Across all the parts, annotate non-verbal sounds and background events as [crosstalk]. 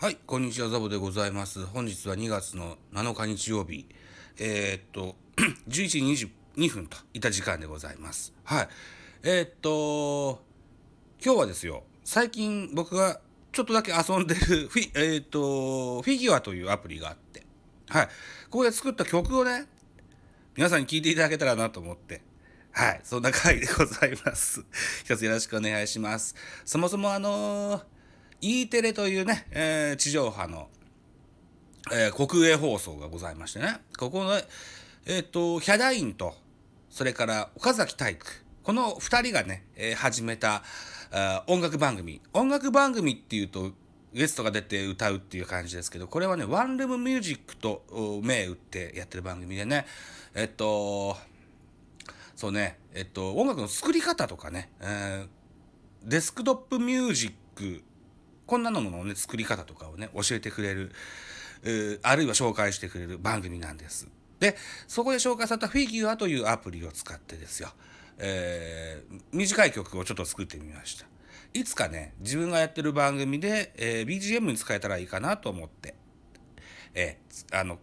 はい、こんにちは、ザボでございます。本日は2月の7日日曜日、えーっと、[clears throat] 11時22分といった時間でございます。はい。えーっと、今日はですよ、最近僕がちょっとだけ遊んでる [laughs] フィ、えーっと、フィギュアというアプリがあって、はい。ここで作った曲をね、皆さんに聴いていただけたらなと思って、はい、そんな回でございます。[laughs] 一つよろしくお願いします。そもそもあのー E テレというね、えー地上波の、えー国営放送がございましてね、ここの、えっ、と、ヒャダインと、それから岡崎体育、この二人がね、えー始めたあー音楽番組。音楽番組っていうと、ゲストが出て歌うっていう感じですけど、これはね、ワンルームミュージックと銘打ってやってる番組でね、えっと、そうね、えっと、音楽の作り方とかね、えーデスクトップミュージック、こんなののね、作り方とかをね、教えてくれる、あるいは紹介してくれる番組なんです。で、そこで紹介されたフィギュアというアプリを使ってですよ、えー短い曲をちょっと作ってみました。いつかね、自分がやってる番組で、えー BGM に使えたらいいかなと思って、えーあの、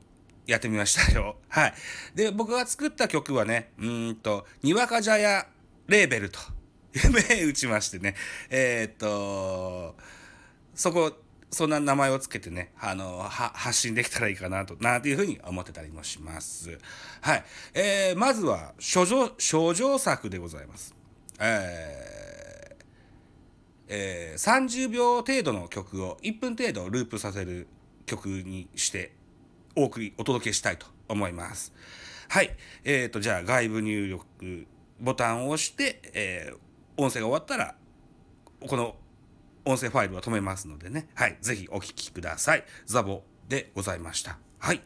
やってみましたよ。[laughs] はい。で、僕が作った曲はね、うんと、にわか茶屋レーベルと、銘打ちましてね、えーっと、そこ、そんな名前をつけてね、あの、は、発信できたらいいかなと、なんていうふうに思ってたりもします。はい。えー、まずは、諸女、諸女作でございます。えー、えー30秒程度の曲を1分程度ループさせる曲にしてお送り、お届けしたいと思います。はい。えっ、と、じゃあ外部入力ボタンを押して、えー音声が終わったら、この音声ファイルは止めますのでね。はい。ぜひお聞きください。ザボでございました。はい。